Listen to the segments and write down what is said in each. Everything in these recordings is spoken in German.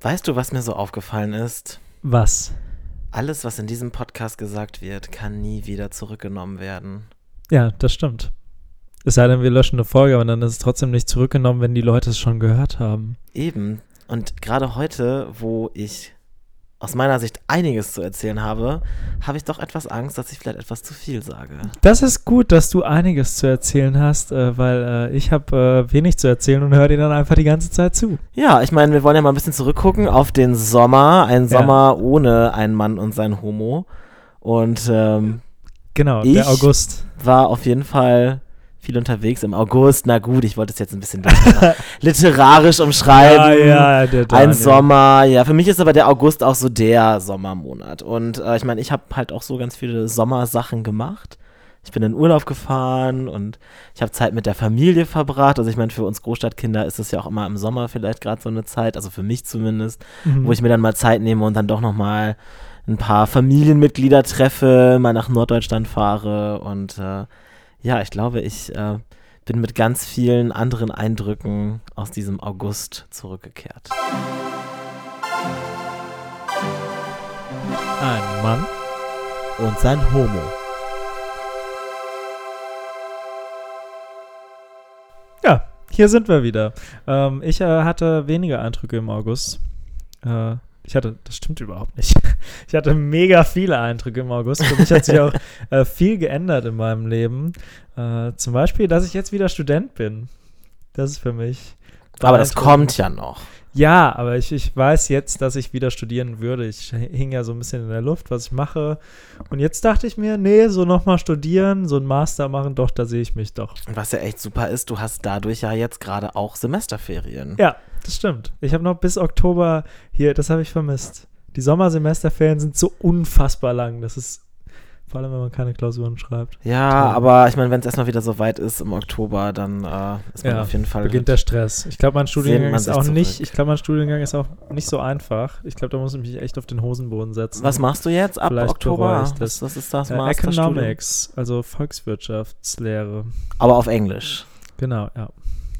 Weißt du, was mir so aufgefallen ist? Was? Alles, was in diesem Podcast gesagt wird, kann nie wieder zurückgenommen werden. Ja, das stimmt. Es sei denn, wir löschen eine Folge, aber dann ist es trotzdem nicht zurückgenommen, wenn die Leute es schon gehört haben. Eben. Und gerade heute, wo ich aus meiner Sicht einiges zu erzählen habe, habe ich doch etwas Angst, dass ich vielleicht etwas zu viel sage. Das ist gut, dass du einiges zu erzählen hast, äh, weil äh, ich habe äh, wenig zu erzählen und höre dir dann einfach die ganze Zeit zu. Ja, ich meine, wir wollen ja mal ein bisschen zurückgucken auf den Sommer. Ein Sommer ja. ohne einen Mann und sein Homo. Und ähm, genau, der August war auf jeden Fall viel unterwegs im August. Na gut, ich wollte es jetzt ein bisschen literarisch umschreiben. Ja, ja, der Ein Sommer. Ja, für mich ist aber der August auch so der Sommermonat. Und äh, ich meine, ich habe halt auch so ganz viele Sommersachen gemacht. Ich bin in Urlaub gefahren und ich habe Zeit mit der Familie verbracht. Also ich meine, für uns Großstadtkinder ist es ja auch immer im Sommer vielleicht gerade so eine Zeit, also für mich zumindest, mhm. wo ich mir dann mal Zeit nehme und dann doch noch mal ein paar Familienmitglieder treffe, mal nach Norddeutschland fahre und äh, ja, ich glaube, ich äh, bin mit ganz vielen anderen Eindrücken aus diesem August zurückgekehrt. Ein Mann und sein Homo. Ja, hier sind wir wieder. Ähm, ich äh, hatte weniger Eindrücke im August. Äh, ich hatte, das stimmt überhaupt nicht. Ich hatte mega viele Eindrücke im August. Für mich hat sich auch äh, viel geändert in meinem Leben. Äh, zum Beispiel, dass ich jetzt wieder Student bin. Das ist für mich. Aber das kommt ja noch. Ja, aber ich, ich weiß jetzt, dass ich wieder studieren würde. Ich hing ja so ein bisschen in der Luft, was ich mache. Und jetzt dachte ich mir, nee, so nochmal studieren, so ein Master machen, doch, da sehe ich mich doch. Was ja echt super ist, du hast dadurch ja jetzt gerade auch Semesterferien. Ja, das stimmt. Ich habe noch bis Oktober hier, das habe ich vermisst. Die Sommersemesterferien sind so unfassbar lang. Das ist vor allem, wenn man keine Klausuren schreibt. Ja, Toll. aber ich meine, wenn es erstmal wieder so weit ist im Oktober, dann äh, ist man ja, auf jeden Fall. Beginnt der Stress. Ich glaube, mein Studiengang ist auch zurück. nicht, ich glaube, mein Studiengang ist auch nicht so einfach. Ich glaube, da muss ich mich echt auf den Hosenboden setzen. Was machst du jetzt ab Vielleicht Oktober? Was, was, ist das? Äh, Economics, also Volkswirtschaftslehre. Aber auf Englisch. Genau, ja.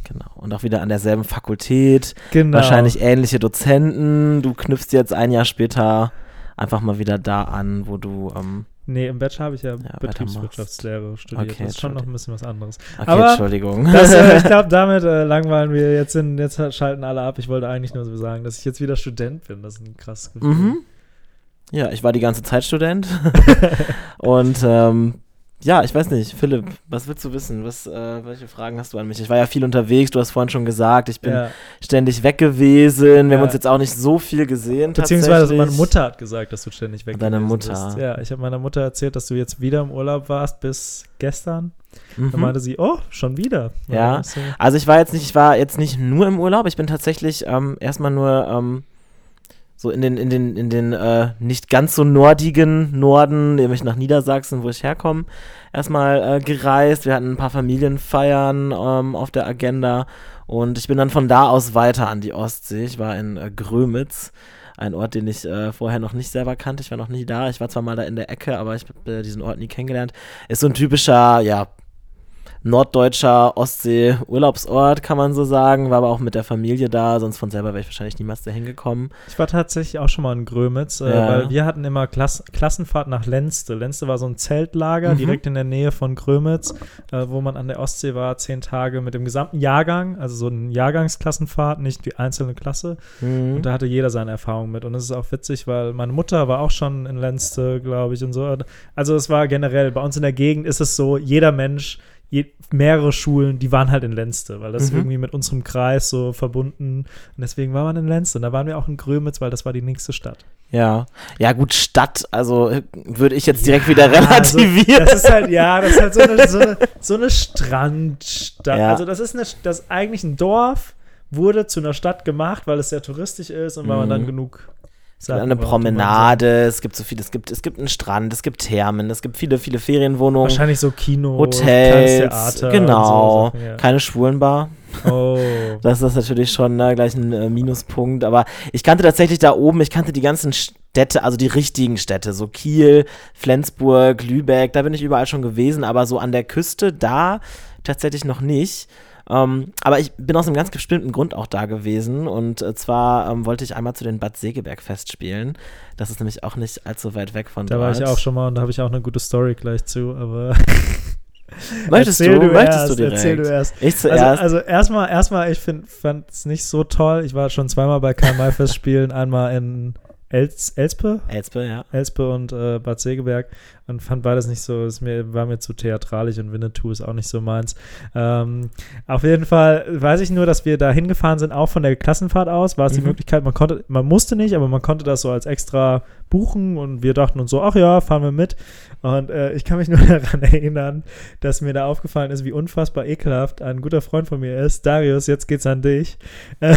Genau. Und auch wieder an derselben Fakultät. Genau. Wahrscheinlich ähnliche Dozenten. Du knüpfst jetzt ein Jahr später einfach mal wieder da an, wo du. Ähm, Nee, im Bachelor habe ich ja, ja Betriebswirtschaftslehre studiert. Okay, das ist schon noch ein bisschen was anderes. Okay, Aber Entschuldigung. Das, äh, ich glaube, damit äh, langweilen wir jetzt, in, jetzt schalten alle ab. Ich wollte eigentlich nur so sagen, dass ich jetzt wieder Student bin. Das ist ein krasses Gefühl. Mhm. Ja, ich war die ganze Zeit Student. und ähm, ja, ich weiß nicht, Philipp, was willst du wissen? Was, äh, welche Fragen hast du an mich? Ich war ja viel unterwegs, du hast vorhin schon gesagt, ich bin ja. ständig weg gewesen. Wir ja. haben uns jetzt auch nicht so viel gesehen. Beziehungsweise meine Mutter hat gesagt, dass du ständig weg Deine Mutter. Bist. Ja, ich habe meiner Mutter erzählt, dass du jetzt wieder im Urlaub warst bis gestern. Mhm. Dann meinte sie, oh, schon wieder. Ja, also ich war jetzt nicht, ich war jetzt nicht nur im Urlaub, ich bin tatsächlich ähm, erstmal nur ähm, so in den, in den, in den äh, nicht ganz so nordigen Norden, nämlich nach Niedersachsen, wo ich herkomme, erstmal äh, gereist. Wir hatten ein paar Familienfeiern ähm, auf der Agenda und ich bin dann von da aus weiter an die Ostsee. Ich war in äh, Grömitz, ein Ort, den ich äh, vorher noch nicht selber kannte. Ich war noch nie da. Ich war zwar mal da in der Ecke, aber ich habe diesen Ort nie kennengelernt. Ist so ein typischer, ja, norddeutscher Ostsee-Urlaubsort, kann man so sagen. War aber auch mit der Familie da, sonst von selber wäre ich wahrscheinlich niemals dahin gekommen. Ich war tatsächlich auch schon mal in Grömitz, äh, ja. weil wir hatten immer Klass Klassenfahrt nach Lenste. Lenste war so ein Zeltlager mhm. direkt in der Nähe von Grömitz, äh, wo man an der Ostsee war, zehn Tage mit dem gesamten Jahrgang, also so eine Jahrgangsklassenfahrt, nicht die einzelne Klasse. Mhm. Und da hatte jeder seine Erfahrung mit. Und es ist auch witzig, weil meine Mutter war auch schon in Lenste, glaube ich, und so. Also es war generell, bei uns in der Gegend ist es so, jeder Mensch je, mehrere Schulen, die waren halt in Lenste, weil das mhm. irgendwie mit unserem Kreis so verbunden. Und deswegen war man in Lenste. Und da waren wir auch in Grömitz, weil das war die nächste Stadt. Ja, ja gut, Stadt, also würde ich jetzt direkt ja, wieder relativieren. Also, das ist halt, ja, das ist halt so eine, so eine, so eine Strandstadt. Ja. Also das ist eine, das eigentlich ein Dorf, wurde zu einer Stadt gemacht, weil es sehr touristisch ist und weil man dann mhm. genug es gibt eine Promenade, es gibt so viel, es gibt, es gibt einen Strand, es gibt Thermen, es gibt viele, viele Ferienwohnungen. Wahrscheinlich so Kino, Hotels, Theater genau, so Sachen, ja. keine Schwulenbar. Oh. Das ist natürlich schon ne, gleich ein äh, Minuspunkt. Aber ich kannte tatsächlich da oben, ich kannte die ganzen Städte, also die richtigen Städte, so Kiel, Flensburg, Lübeck, da bin ich überall schon gewesen, aber so an der Küste da tatsächlich noch nicht. Ähm, aber ich bin aus einem ganz bestimmten Grund auch da gewesen. Und äh, zwar ähm, wollte ich einmal zu den Bad Segeberg Festspielen. Das ist nämlich auch nicht allzu weit weg von da dort. Da war ich auch schon mal und da habe ich auch eine gute Story gleich zu, aber. Möchtest erzähl du, du möchtest erst, du direkt? Erzähl du erst. Ich Also, zuerst. also erstmal, erstmal, ich fand es nicht so toll. Ich war schon zweimal bei Karl-May-Festspielen, einmal in Els, Elspe, Elspe, ja. Elspe und äh, Bad Segeberg und fand beides nicht so, es mir, war mir zu theatralisch und Winnetou ist auch nicht so meins. Ähm, auf jeden Fall weiß ich nur, dass wir da hingefahren sind, auch von der Klassenfahrt aus, war es die Mhm. Möglichkeit, man konnte, man musste nicht, aber man konnte das so als extra buchen und wir dachten uns so, ach ja, fahren wir mit. Und äh, ich kann mich nur daran erinnern, dass mir da aufgefallen ist, wie unfassbar ekelhaft ein guter Freund von mir ist. Darius, jetzt geht's an dich. Äh,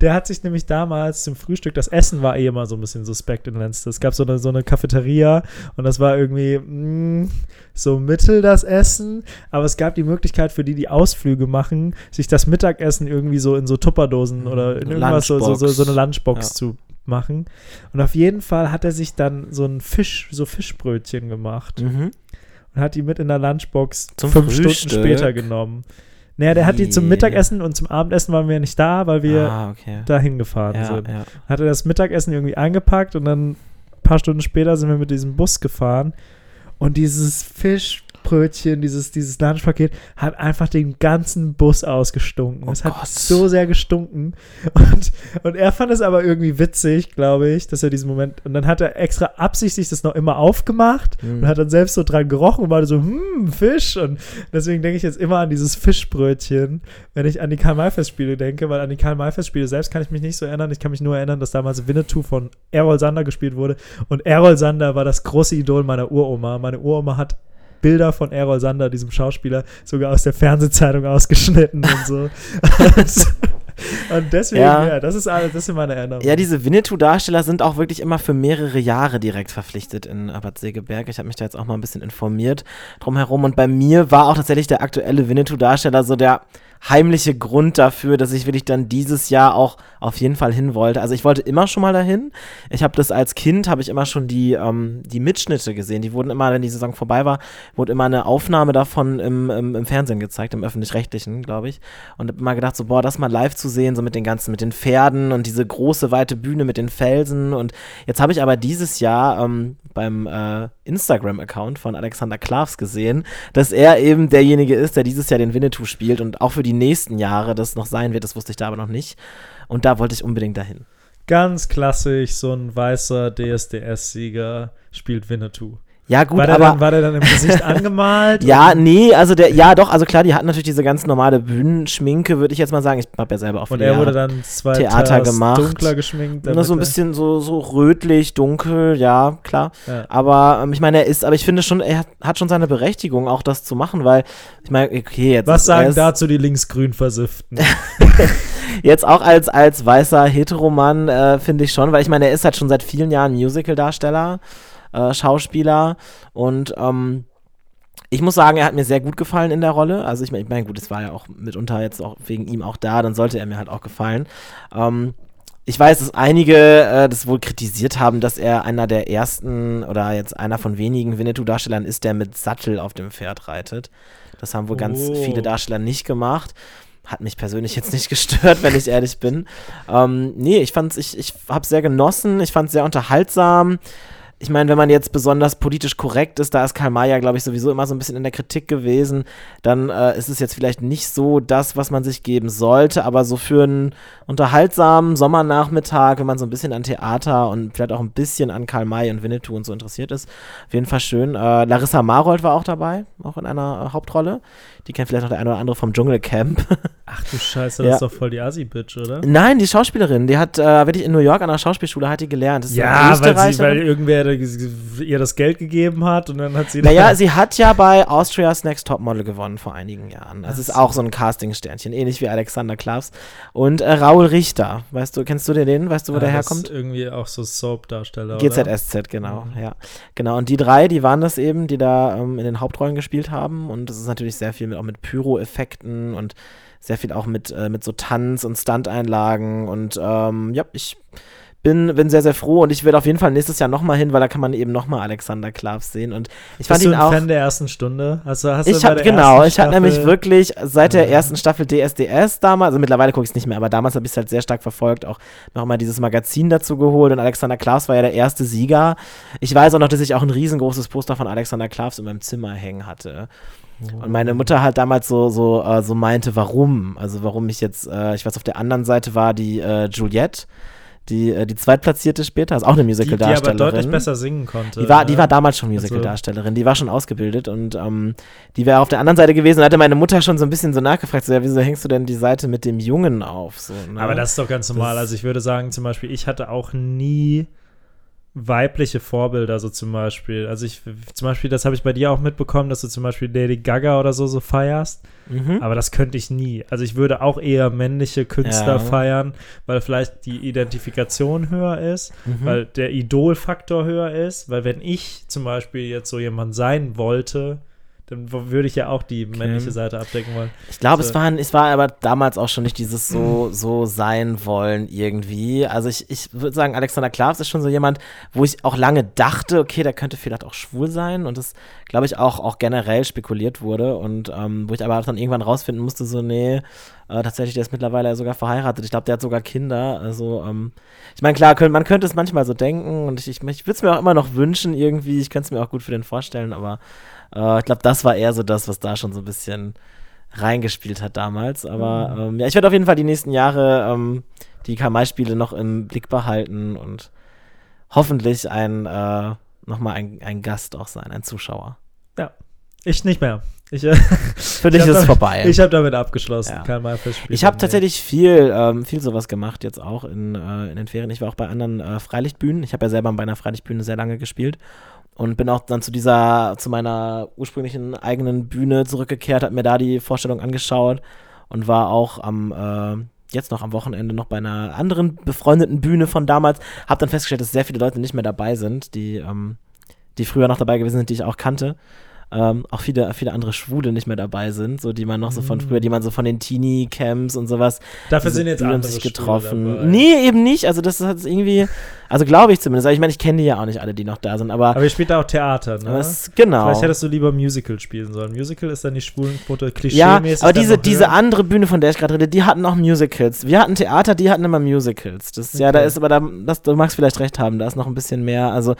der hat sich nämlich damals zum Frühstück, das Essen war eh immer so ein bisschen suspekt in Lenz. Es gab so eine, so eine Cafeteria und das war irgendwie mh, so mittel das Essen, aber es gab die Möglichkeit für die, die Ausflüge machen, sich das Mittagessen irgendwie so in so Tupperdosen oder in irgendwas so, so, so, so eine Lunchbox Ja. zu machen. Und auf jeden Fall hat er sich dann so ein Fisch, so Fischbrötchen gemacht Mhm. und hat die mit in der Lunchbox Zum fünf Frühstück? Stunden später genommen. Naja, der hat die zum. Mittagessen und zum Abendessen waren wir nicht da, weil wir ah, okay. dahin gefahren Ja, sind. ja. Hat er das Mittagessen irgendwie eingepackt und dann ein paar Stunden später sind wir mit diesem Bus gefahren und dieses Fischbrötchen, dieses, dieses Lunchpaket hat einfach den ganzen Bus ausgestunken. Oh es hat Gott. so sehr gestunken und, und er fand es aber irgendwie witzig, glaube ich, dass er diesen Moment und dann hat er extra absichtlich das noch immer aufgemacht Mhm. und hat dann selbst so dran gerochen und war so, hm, Fisch. Und deswegen denke ich jetzt immer an dieses Fischbrötchen, wenn ich an die Karl-May-Festspiele denke, weil an die Karl-May-Festspiele selbst kann ich mich nicht so erinnern. Ich kann mich nur erinnern, dass damals Winnetou von Errol Sander gespielt wurde. Und Errol Sander war das große Idol meiner Uroma. Meine Uroma hat Bilder von Errol Sander, diesem Schauspieler, sogar aus der Fernsehzeitung ausgeschnitten und so. und, deswegen, Ja. ja. das ist alles, das sind meine Erinnerungen. Ja, diese Winnetou-Darsteller sind auch wirklich immer für mehrere Jahre direkt verpflichtet in Bad Segeberg. Ich habe mich da jetzt auch mal ein bisschen informiert drumherum. Und bei mir war auch tatsächlich der aktuelle Winnetou-Darsteller so der heimliche Grund dafür, dass ich wirklich dann dieses Jahr auch auf jeden Fall hin wollte. Also ich wollte immer schon mal dahin. Ich habe das als Kind, habe ich immer schon die, ähm, die Mitschnitte gesehen. Die wurden immer, wenn die Saison vorbei war, wurde immer eine Aufnahme davon im, im, im Fernsehen gezeigt, im Öffentlich-Rechtlichen, glaube ich. Und habe immer gedacht, so, boah, das mal live zu sehen, so mit den ganzen, mit den Pferden und diese große, weite Bühne mit den Felsen. Und jetzt habe ich aber dieses Jahr ähm, beim äh, Instagram-Account von Alexander Klavs gesehen, dass er eben derjenige ist, der dieses Jahr den Winnetou spielt und auch für die nächsten Jahre das noch sein wird. Das wusste ich da aber noch nicht. Und da wollte ich unbedingt dahin. Ganz klassisch, so ein weißer DSDS-Sieger spielt Winnetou. Ja, gut, war, der aber. dann, war der dann im Gesicht angemalt? ja, nee, also der, ja doch, also klar, die hatten natürlich diese ganz normale Bühnenschminke, würde ich jetzt mal sagen. Ich habe ja selber auch Und er wurde dann zwei Theater gemacht. dunkler geschminkt. Damit so ein bisschen so, so rötlich, dunkel, ja, klar. Ja. Aber ähm, ich meine, er ist, aber ich finde schon, er hat, hat schon seine Berechtigung, auch das zu machen, weil ich meine, okay, jetzt. Was sagen ist, dazu die linksgrün Versifften? Jetzt auch als, als weißer Heteromann, äh, finde ich schon, weil ich meine, er ist halt schon seit vielen Jahren Musical-Darsteller, äh, Schauspieler und ähm, ich muss sagen, er hat mir sehr gut gefallen in der Rolle. Also ich meine, ich mein, gut, es war ja auch mitunter jetzt auch wegen ihm auch da, dann sollte er mir halt auch gefallen. Ähm, ich weiß, dass einige äh, das wohl kritisiert haben, dass er einer der ersten oder jetzt einer von wenigen Winnetou-Darstellern ist, der mit Sattel auf dem Pferd reitet. Das haben wohl ganz Oh. viele Darsteller nicht gemacht. Hat mich persönlich jetzt nicht gestört, wenn ich ehrlich bin. Ähm, nee, ich fand's, ich, ich hab's sehr genossen, ich fand's sehr unterhaltsam. Ich meine, wenn man jetzt besonders politisch korrekt ist, da ist Karl May ja, glaube ich, sowieso immer so ein bisschen in der Kritik gewesen, dann äh, ist es jetzt vielleicht nicht so das, was man sich geben sollte, aber so für einen unterhaltsamen Sommernachmittag, wenn man so ein bisschen an Theater und vielleicht auch ein bisschen an Karl May und Winnetou und so interessiert ist, auf jeden Fall schön. Äh, Larissa Marold war auch dabei, auch in einer äh, Hauptrolle. Die kennt vielleicht noch der eine oder andere vom Dschungelcamp. Ach du Scheiße, Ja. das ist doch voll die Assi-Bitch, oder? Nein, die Schauspielerin, die hat äh, wirklich in New York an der Schauspielschule hat die gelernt. Das ist eine Ja, weil, sie, weil irgendwer da ihr das Geld gegeben hat und dann hat sie. Naja, sie hat ja bei Austria's Next Topmodel gewonnen vor einigen Jahren. Das Ach ist auch so ein Casting-Sternchen, ähnlich wie Alexander Klavs. Und äh, Raul Richter, weißt du, kennst du den? Weißt du, wo Ah, der das herkommt? ist irgendwie auch so Soap-Darsteller. GZSZ, genau, Mhm. ja. Genau, und die drei, die waren das eben, die da ähm, in den Hauptrollen gespielt haben. Und das ist natürlich sehr viel mit, auch mit Pyro-Effekten und sehr viel auch mit, äh, mit so Tanz- und Stunt-Einlagen. Und ähm, ja, ich bin, bin sehr, sehr froh und ich werde auf jeden Fall nächstes Jahr nochmal hin, weil da kann man eben nochmal Alexander Klavs sehen. Und ich fand Bist ihn du ein auch. Fan der ersten Stunde? Du, hast ich du hab, genau, ich habe nämlich wirklich seit der ersten Staffel DSDS damals, also mittlerweile gucke ich es nicht mehr, aber damals habe ich es halt sehr stark verfolgt, auch noch mal dieses Magazin dazu geholt und Alexander Klavs war ja der erste Sieger. Ich weiß auch noch, dass ich auch ein riesengroßes Poster von Alexander Klavs in meinem Zimmer hängen hatte. Und meine Mutter halt damals so, so, äh, so meinte, warum? Also warum ich jetzt, äh, ich weiß, auf der anderen Seite war die äh, Juliette, die, äh, die zweitplatzierte später, ist auch eine Musical-Darstellerin. Die, die aber deutlich besser singen konnte. Die war, ne? die war damals schon also Musical-Darstellerin, die war schon ausgebildet und ähm, die wäre auf der anderen Seite gewesen. Da hatte meine Mutter schon so ein bisschen so nachgefragt, so, ja, wieso hängst du denn die Seite mit dem Jungen auf? So, ne? Aber das ist doch ganz normal. Das also ich würde sagen, zum Beispiel, ich hatte auch nie weibliche Vorbilder, so zum Beispiel. Also ich, zum Beispiel, das habe ich bei dir auch mitbekommen, dass du zum Beispiel Lady Gaga oder so so feierst. Mhm. Aber das könnte ich nie. Also ich würde auch eher männliche Künstler ja. feiern, weil vielleicht die Identifikation höher ist, mhm. weil der Idolfaktor höher ist, weil wenn ich zum Beispiel jetzt so jemand sein wollte, dann würde ich ja auch die okay. männliche Seite abdecken wollen. Ich glaube, so. es, war, es war aber damals auch schon nicht dieses so, so sein wollen irgendwie. Also ich, ich würde sagen, Alexander Klavs ist schon so jemand, wo ich auch lange dachte, okay, der könnte vielleicht auch schwul sein und das, glaube ich, auch, auch generell spekuliert wurde und ähm, wo ich aber dann irgendwann rausfinden musste, so, nee, äh, tatsächlich, der ist mittlerweile sogar verheiratet. Ich glaube, der hat sogar Kinder. Also, ähm, ich meine, klar, könnt, man könnte es manchmal so denken und ich, ich, ich würde es mir auch immer noch wünschen irgendwie. Ich könnte es mir auch gut für den vorstellen, aber äh, ich glaube, das war eher so das, was da schon so ein bisschen reingespielt hat damals. Aber mhm. ähm, ja, ich werde auf jeden Fall die nächsten Jahre ähm, die Kamai-Spiele noch im Blick behalten und hoffentlich ein äh, nochmal ein, ein Gast auch sein, ein Zuschauer. Ja, ich nicht mehr. Ich, Für dich ist es vorbei. Ich habe damit abgeschlossen. Ja. Ich habe tatsächlich viel, ähm, viel sowas gemacht jetzt auch in, äh, in den Ferien. Ich war auch bei anderen äh, Freilichtbühnen. Ich habe ja selber bei einer Freilichtbühne sehr lange gespielt und bin auch dann zu dieser, zu meiner ursprünglichen eigenen Bühne zurückgekehrt, habe mir da die Vorstellung angeschaut und war auch am, äh, jetzt noch am Wochenende noch bei einer anderen befreundeten Bühne von damals, habe dann festgestellt, dass sehr viele Leute nicht mehr dabei sind, die, ähm, die früher noch dabei gewesen sind, die ich auch kannte ähm, auch viele, viele andere Schwule nicht mehr dabei sind, so die man noch so von früher, die man so von den Teenie-Camps und sowas. Dafür sind jetzt andere sich getroffen. Nee, eben nicht. Also das hat irgendwie, also glaube ich zumindest. ich meine, ich kenne die ja auch nicht alle, die noch da sind, aber. Aber ihr spielt da auch Theater, ne? Das, genau. Vielleicht hättest du lieber Musical spielen sollen. Musical ist dann die Schwulenquote klischee Ja, aber diese, diese andere Bühne, von der ich gerade rede, die hatten auch Musicals. Wir hatten Theater, die hatten immer Musicals. Das, okay. Ja, da ist aber da, das, du magst vielleicht recht haben, da ist noch ein bisschen mehr, also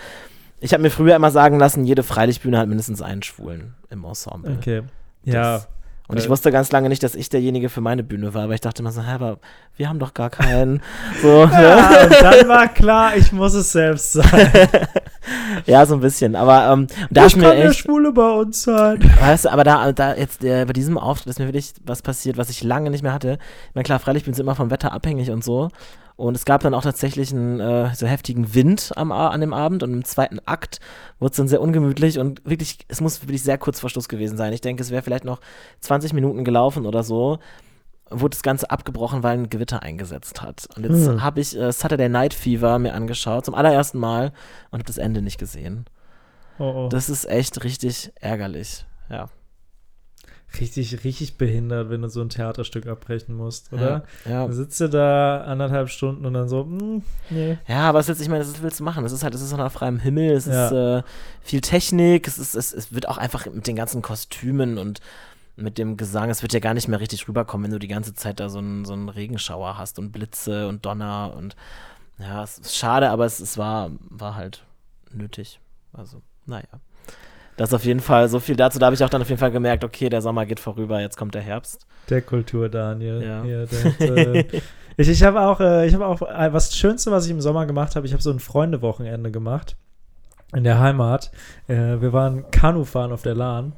ich habe mir früher immer sagen lassen, jede Freilichtbühne hat mindestens einen Schwulen im Ensemble. Okay. Ja. und ich wusste ganz lange nicht, dass ich derjenige für meine Bühne war, aber ich dachte immer so, hä, aber wir haben doch gar keinen. so, ja, ne? und dann war klar, ich muss es selbst sein. ja, so ein bisschen. Aber ähm, da ich kann mir echt, der Schwule bei uns sein. Weißt du, aber da, da jetzt äh, bei diesem Auftritt ist mir wirklich was passiert, was ich lange nicht mehr hatte. Ich meine, klar, freilich bin ich immer vom Wetter abhängig und so. Und es gab dann auch tatsächlich einen äh, so heftigen Wind am, an dem Abend und im zweiten Akt wurde es dann sehr ungemütlich und wirklich, es muss wirklich sehr kurz vor Schluss gewesen sein. Ich denke, es wäre vielleicht noch 20 Minuten gelaufen oder so, wurde das Ganze abgebrochen, weil ein Gewitter eingesetzt hat. Und jetzt hm. habe ich äh, Saturday Night Fever mir angeschaut, zum allerersten Mal und habe das Ende nicht gesehen. Oh, oh. Das ist echt richtig ärgerlich, ja richtig, richtig behindert, wenn du so ein Theaterstück abbrechen musst, oder? Ja. ja. Dann sitzt du da anderthalb Stunden und dann so, mh, hm, nee. Ja, aber was willst, ich meine, das willst du machen? Es ist halt, es ist unter freiem Himmel, es ja. ist äh, viel Technik, es, ist, es, es wird auch einfach mit den ganzen Kostümen und mit dem Gesang, es wird ja gar nicht mehr richtig rüberkommen, wenn du die ganze Zeit da so einen, so einen Regenschauer hast und Blitze und Donner und ja, es ist schade, aber es, es war, war halt nötig. Also, naja. Das auf jeden Fall so viel dazu. Da habe ich auch dann auf jeden Fall gemerkt, okay, der Sommer geht vorüber, jetzt kommt der Herbst. Der Kultur, Daniel. Ja. Hier, der, äh, ich ich habe auch, äh, ich habe auch äh, was Schönste, was ich im Sommer gemacht habe. Ich habe so ein Freundewochenende gemacht in der Heimat. Äh, wir waren Kanufahren auf der Lahn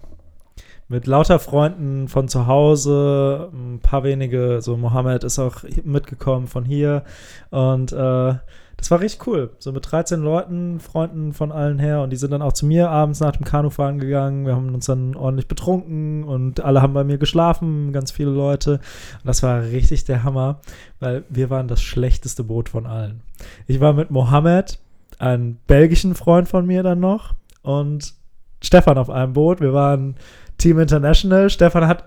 mit lauter Freunden von zu Hause, ein paar wenige, so Mohammed ist auch mitgekommen von hier und äh, das war richtig cool. So mit 13 Leuten, Freunden von allen her. Und die sind dann auch zu mir abends nach dem Kanufahren gegangen. Wir haben uns dann ordentlich betrunken und alle haben bei mir geschlafen, ganz viele Leute. Und das war richtig der Hammer, weil wir waren das schlechteste Boot von allen. Ich war mit Mohammed, einem belgischen Freund von mir dann noch, und Stefan auf einem Boot. Wir waren Team International. Stefan hat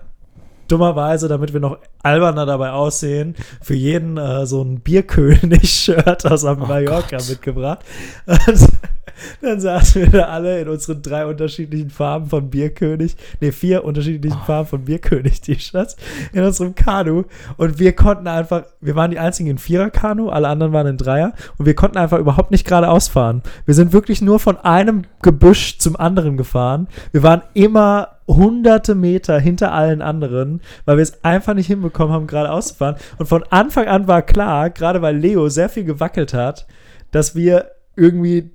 dummerweise, damit wir noch alberner dabei aussehen, für jeden äh, so ein Bierkönig-Shirt aus oh Mallorca Gott. mitgebracht. Und dann saßen wir da alle in unseren drei unterschiedlichen Farben von Bierkönig, ne, vier unterschiedlichen oh. Farben von Bierkönig-T-Shirts in unserem Kanu. Und wir konnten einfach, wir waren die einzigen in Vierer-Kanu, alle anderen waren in Dreier. Und wir konnten einfach überhaupt nicht geradeaus fahren. Wir sind wirklich nur von einem Gebüsch zum anderen gefahren. Wir waren immer hunderte Meter hinter allen anderen, weil wir es einfach nicht hinbekommen haben, geradeaus zu fahren. Und von Anfang an war klar, gerade weil Leo sehr viel gewackelt hat, dass wir irgendwie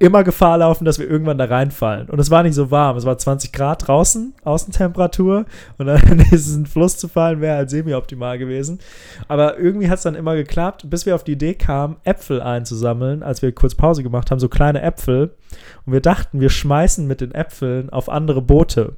immer Gefahr laufen, dass wir irgendwann da reinfallen. Und es war nicht so warm. Es war 20 Grad draußen, Außentemperatur. Und dann in diesen Fluss zu fallen, wäre halt semi-optimal gewesen. Aber irgendwie hat es dann immer geklappt, bis wir auf die Idee kamen, Äpfel einzusammeln, als wir kurz Pause gemacht haben, so kleine Äpfel. Und wir dachten, wir schmeißen mit den Äpfeln auf andere Boote.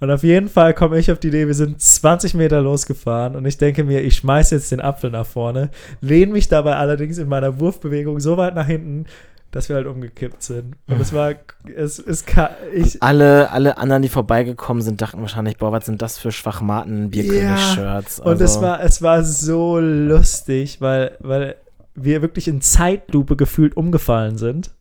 Und auf jeden Fall komme ich auf die Idee, wir sind 20 Meter losgefahren und ich denke mir, ich schmeiße jetzt den Apfel nach vorne, lehne mich dabei allerdings in meiner Wurfbewegung so weit nach hinten, dass wir halt umgekippt sind. Und es war, es, es kann, ich. alle, alle anderen, die vorbeigekommen sind, dachten wahrscheinlich, boah, was sind das für Schwachmaten Bierkönig-Shirts? Ja, und es also war, es war so lustig, weil, weil wir wirklich in Zeitlupe gefühlt umgefallen sind.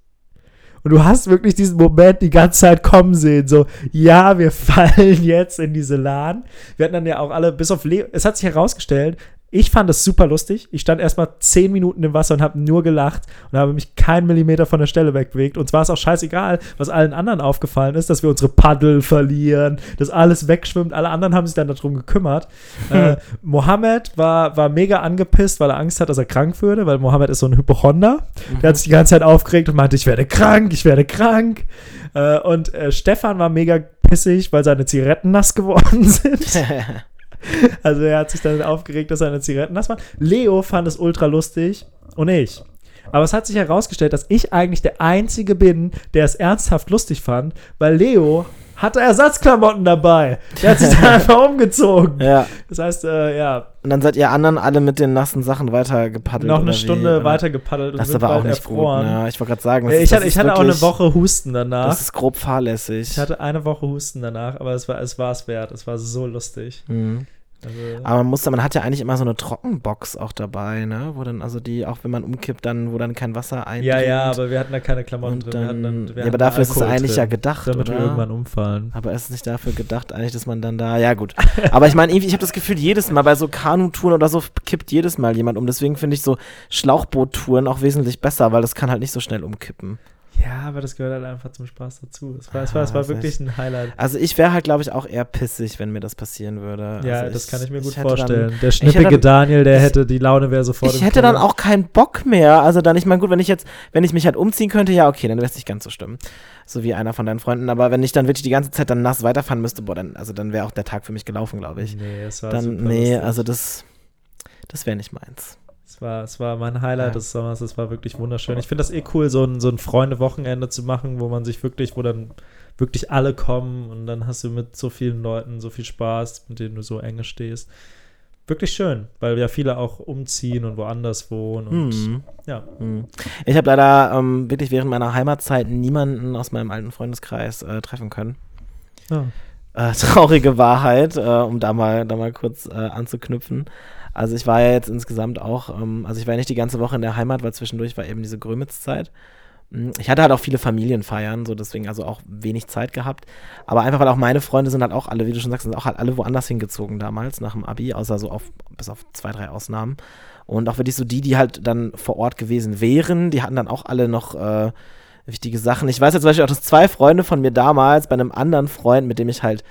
Und du hast wirklich diesen Moment die ganze Zeit kommen sehen, so, ja, wir fallen jetzt in diese Lahn. Wir hatten dann ja auch alle, bis auf Leo, es hat sich herausgestellt, ich fand es super lustig. Ich stand erstmal zehn Minuten im Wasser und habe nur gelacht und habe mich keinen Millimeter von der Stelle wegbewegt. Und zwar ist auch scheißegal, was allen anderen aufgefallen ist, dass wir unsere Paddel verlieren, dass alles wegschwimmt. Alle anderen haben sich dann darum gekümmert. äh, Mohammed war, war mega angepisst, weil er Angst hat, dass er krank würde, weil Mohammed ist so ein Hypochonder. Mhm. Der hat sich die ganze Zeit aufgeregt und meinte, ich werde krank, ich werde krank. Äh, und äh, Stefan war mega pissig, weil seine Zigaretten nass geworden sind. Also er hat sich dann aufgeregt, dass seine Zigaretten nass waren. Leo fand es ultra lustig und ich. Aber es hat sich herausgestellt, dass ich eigentlich der Einzige bin, der es ernsthaft lustig fand, weil Leo hatte Ersatzklamotten dabei. Der hat sich dann einfach umgezogen. Ja. Das heißt, äh, ja. Und dann seid ihr anderen alle mit den nassen Sachen weiter gepaddelt. Noch eine Stunde wie, weiter gepaddelt. Das ist aber auch nicht erfroren. gut. Ja, ich wollte gerade sagen, ja, ich hatte, ich hatte auch eine Woche Husten danach. Das ist grob fahrlässig. Ich hatte eine Woche Husten danach, aber es war es war es wert. Es war so lustig. Mhm. Also aber man muss, man hat ja eigentlich immer so eine Trockenbox auch dabei, ne? Wo dann, also die, auch wenn man umkippt, dann, wo dann kein Wasser eindringt. Ja, ja, aber wir hatten da keine Klamotten drin. Dann, dann, ja, aber dafür ist es eigentlich drin, ja gedacht, damit oder? wir irgendwann umfallen. Aber ist es nicht dafür gedacht, eigentlich, dass man dann da, ja gut. aber ich meine, irgendwie, ich habe das Gefühl, jedes Mal bei so Kanutouren oder so kippt jedes Mal jemand um. Deswegen finde ich so Schlauchboottouren auch wesentlich besser, weil das kann halt nicht so schnell umkippen. Ja, aber das gehört halt einfach zum Spaß dazu. Es war, es war, es war wirklich ein Highlight. Also ich wäre halt, glaube ich, auch eher pissig, wenn mir das passieren würde. Ja, also das ich, kann ich mir gut vorstellen. Dann, der schnippige dann, Daniel, der ich, hätte, die Laune wäre sofort Ich hätte dann auch keinen Bock mehr. Also dann, ich meine, gut, wenn ich jetzt, wenn ich mich halt umziehen könnte, ja, okay, dann wäre es nicht ganz so schlimm. So wie einer von deinen Freunden. Aber wenn ich dann wirklich die ganze Zeit dann nass weiterfahren müsste, boah, dann, also dann wäre auch der Tag für mich gelaufen, glaube ich. Nee, es war dann, super Nee, lustig. also das, das wäre nicht meins. Es war, es war mein Highlight ja. des Sommers, es war wirklich wunderschön. Ich finde das eh cool, so ein, so ein Freunde-Wochenende zu machen, wo man sich wirklich, wo dann wirklich alle kommen und dann hast du mit so vielen Leuten so viel Spaß, mit denen du so enge stehst. Wirklich schön, weil ja viele auch umziehen und woanders wohnen und mhm. ja. Mhm. Ich habe leider ähm, wirklich während meiner Heimatzeit niemanden aus meinem alten Freundeskreis äh, treffen können. Ja. Äh, traurige Wahrheit, äh, um da mal, da mal kurz äh, anzuknüpfen. Also ich war ja jetzt insgesamt auch, ähm, also ich war ja nicht die ganze Woche in der Heimat, weil zwischendurch war eben diese Grömitz-Zeit. Hm, ich hatte halt auch viele Familienfeiern, so deswegen also auch wenig Zeit gehabt. Aber einfach, weil auch meine Freunde sind halt auch alle, wie du schon sagst, sind auch halt alle woanders hingezogen damals nach dem Abi, außer so auf, bis auf zwei, drei Ausnahmen. Und auch wirklich so die, die halt dann vor Ort gewesen wären, die hatten dann auch alle noch äh, wichtige Sachen. Ich weiß jetzt zum Beispiel auch, dass zwei Freunde von mir damals bei einem anderen Freund, mit dem ich halt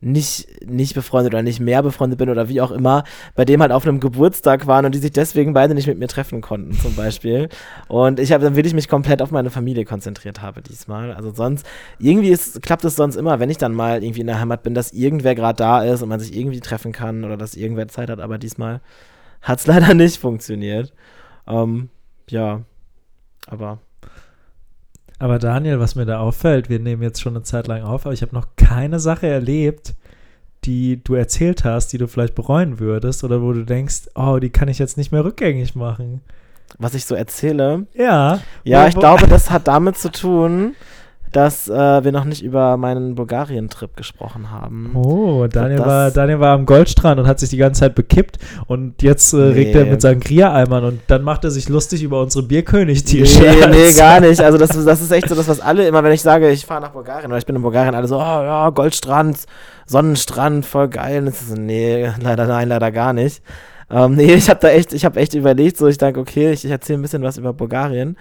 nicht, nicht befreundet oder nicht mehr befreundet bin oder wie auch immer, bei dem halt auf einem Geburtstag waren und die sich deswegen beide nicht mit mir treffen konnten, zum Beispiel. Und ich habe dann wirklich mich komplett auf meine Familie konzentriert habe diesmal. Also sonst, irgendwie ist, klappt es sonst immer, wenn ich dann mal irgendwie in der Heimat bin, dass irgendwer gerade da ist und man sich irgendwie treffen kann oder dass irgendwer Zeit hat, aber diesmal hat es leider nicht funktioniert. Ähm, ja, aber aber Daniel, was mir da auffällt, wir nehmen jetzt schon eine Zeit lang auf, aber ich habe noch keine Sache erlebt, die du erzählt hast, die du vielleicht bereuen würdest oder wo du denkst, oh, die kann ich jetzt nicht mehr rückgängig machen. Was ich so erzähle? Ja. Ja, ich glaube, das hat damit zu tun, dass äh, wir noch nicht über meinen Bulgarien-Trip gesprochen haben. Oh, Daniel war, Daniel war am Goldstrand und hat sich die ganze Zeit bekippt und jetzt äh, nee. regt er mit seinen Kria-Eimern und dann macht er sich lustig über unsere Bierkönig-T-Shirts. Nee, nee, gar nicht. Also das, das ist echt so das, was alle immer, wenn ich sage, ich fahre nach Bulgarien oder ich bin in Bulgarien, alle so, oh ja, Goldstrand, Sonnenstrand, voll geil. Und das ist nee, leider nein, leider gar nicht. Ähm, nee, ich habe da echt, ich habe echt überlegt, so ich denke, okay, ich, ich erzähle ein bisschen was über Bulgarien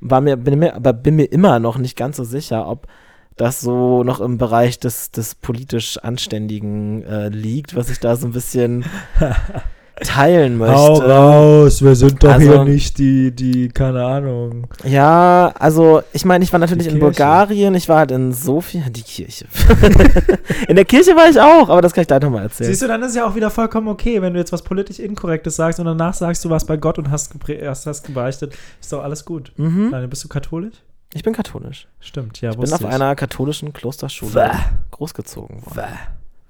war mir, bin mir, aber bin mir immer noch nicht ganz so sicher, ob das so noch im Bereich des, des politisch Anständigen äh, liegt, was ich da so ein bisschen teilen möchte. Hau raus, wir sind doch also, hier nicht die, die, keine Ahnung. Ja, also ich meine, ich war natürlich in Bulgarien, ich war halt in Sofia, die Kirche. in der Kirche war ich auch, aber das kann ich da nochmal erzählen. Siehst du, dann ist ja auch wieder vollkommen okay, wenn du jetzt was politisch Inkorrektes sagst und danach sagst du was bei Gott und hast, hast, hast gebeichtet, ist doch alles gut. Mhm. Dann bist du katholisch? Ich bin katholisch. Stimmt, ja. Ich bin auf ich. einer katholischen Klosterschule Bäh. großgezogen worden. Bäh.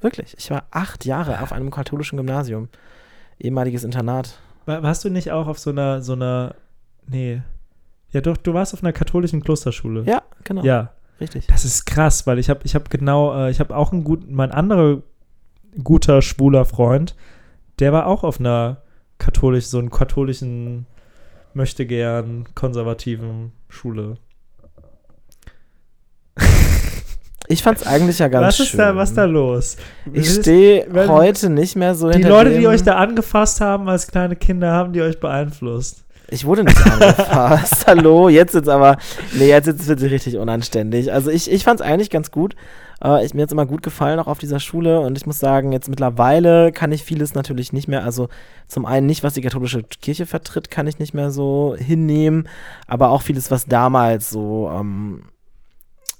Wirklich. Ich war acht Jahre Bäh. auf einem katholischen Gymnasium ehemaliges Internat. Warst du nicht auch auf so einer, so einer, nee. Ja, doch, du warst auf einer katholischen Klosterschule. Ja, genau. Ja. Richtig. Das ist krass, weil ich habe ich hab genau, äh, ich habe auch einen guten, mein anderer guter schwuler Freund, der war auch auf einer katholischen, so einen katholischen, möchte gern konservativen Schule. Ich fand's eigentlich ja ganz was schön. Ist da, was ist da los? Ich stehe heute nicht mehr so Die Leute, die euch da angefasst haben als kleine Kinder, haben die euch beeinflusst. Ich wurde nicht angefasst. Hallo, jetzt ist aber. Nee, jetzt wird es richtig unanständig. Also ich, ich fand es eigentlich ganz gut. Äh, ich, mir es immer gut gefallen, auch auf dieser Schule. Und ich muss sagen, jetzt mittlerweile kann ich vieles natürlich nicht mehr. Also zum einen nicht, was die katholische Kirche vertritt, kann ich nicht mehr so hinnehmen. Aber auch vieles, was damals so. Ähm,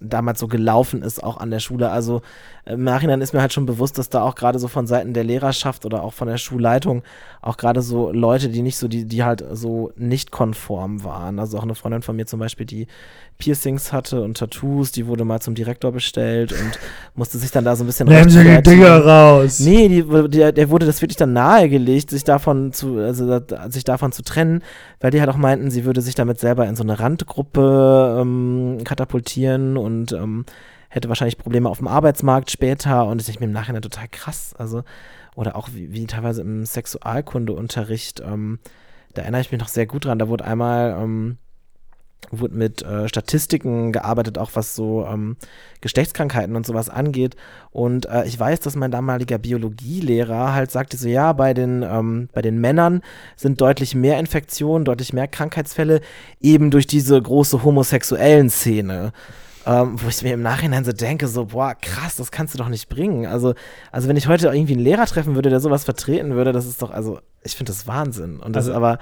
damals so gelaufen ist, auch an der Schule. Also im Nachhinein ist mir halt schon bewusst, dass da auch gerade so von Seiten der Lehrerschaft oder auch von der Schulleitung auch gerade so Leute, die nicht so, die, die halt so nicht konform waren. Also auch eine Freundin von mir zum Beispiel, die Piercings hatte und Tattoos, die wurde mal zum Direktor bestellt und musste sich dann da so ein bisschen Nehmen Sie die Dinger raus! Nee, die, die, der wurde das wirklich dann nahegelegt, sich davon zu, also sich davon zu trennen, weil die halt auch meinten, sie würde sich damit selber in so eine Randgruppe ähm, katapultieren und ähm, hätte wahrscheinlich Probleme auf dem Arbeitsmarkt später und das ist mir im Nachhinein total krass. Also, oder auch wie, wie teilweise im Sexualkundeunterricht, ähm, da erinnere ich mich noch sehr gut dran. Da wurde einmal ähm, wurde mit äh, Statistiken gearbeitet, auch was so ähm, Geschlechtskrankheiten und sowas angeht. Und äh, ich weiß, dass mein damaliger Biologielehrer halt sagte so, ja, bei den, ähm, bei den Männern sind deutlich mehr Infektionen, deutlich mehr Krankheitsfälle, eben durch diese große homosexuellen Szene. Ähm, wo ich mir im Nachhinein so denke, so, boah, krass, das kannst du doch nicht bringen. Also, also wenn ich heute irgendwie einen Lehrer treffen würde, der sowas vertreten würde, das ist doch, also, ich finde das Wahnsinn. Und das also, ist aber,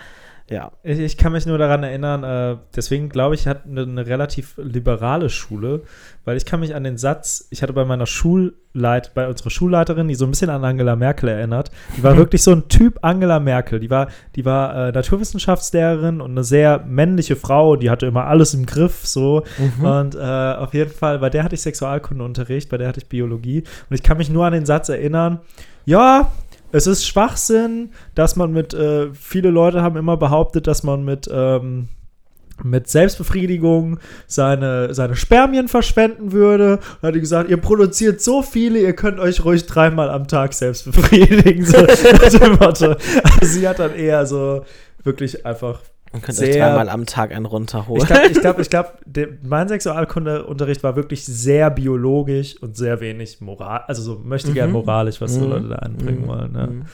ja. Ich, ich, kann mich nur daran erinnern, äh, deswegen glaube ich, hat eine, eine, relativ liberale Schule, weil ich kann mich an den Satz, ich hatte bei meiner Schulleit, bei unserer Schulleiterin, die so ein bisschen an Angela Merkel erinnert, die war wirklich so ein Typ Angela Merkel. Die war, die war äh, Naturwissenschaftslehrerin und eine sehr männliche Frau, die hatte immer alles im Griff, so. Mhm. Und äh, auf jeden Fall, bei der hatte ich Sexualkundeunterricht, bei der hatte ich Biologie. Und ich kann mich nur an den Satz erinnern, ja, es ist Schwachsinn, dass man mit, äh, viele Leute haben immer behauptet, dass man mit, ähm, mit Selbstbefriedigung seine, seine Spermien verschwenden würde. Und hat gesagt, ihr produziert so viele, ihr könnt euch ruhig dreimal am Tag selbst befriedigen. So, also sie hat dann eher so wirklich einfach man könnte euch dreimal am Tag einen runterholen. Ich glaube, ich glaub, ich glaub, mein Sexualkundeunterricht war wirklich sehr biologisch und sehr wenig moral, also so möchte gern mhm. moralisch, was mhm. so Leute da anbringen mhm. wollen. Ne?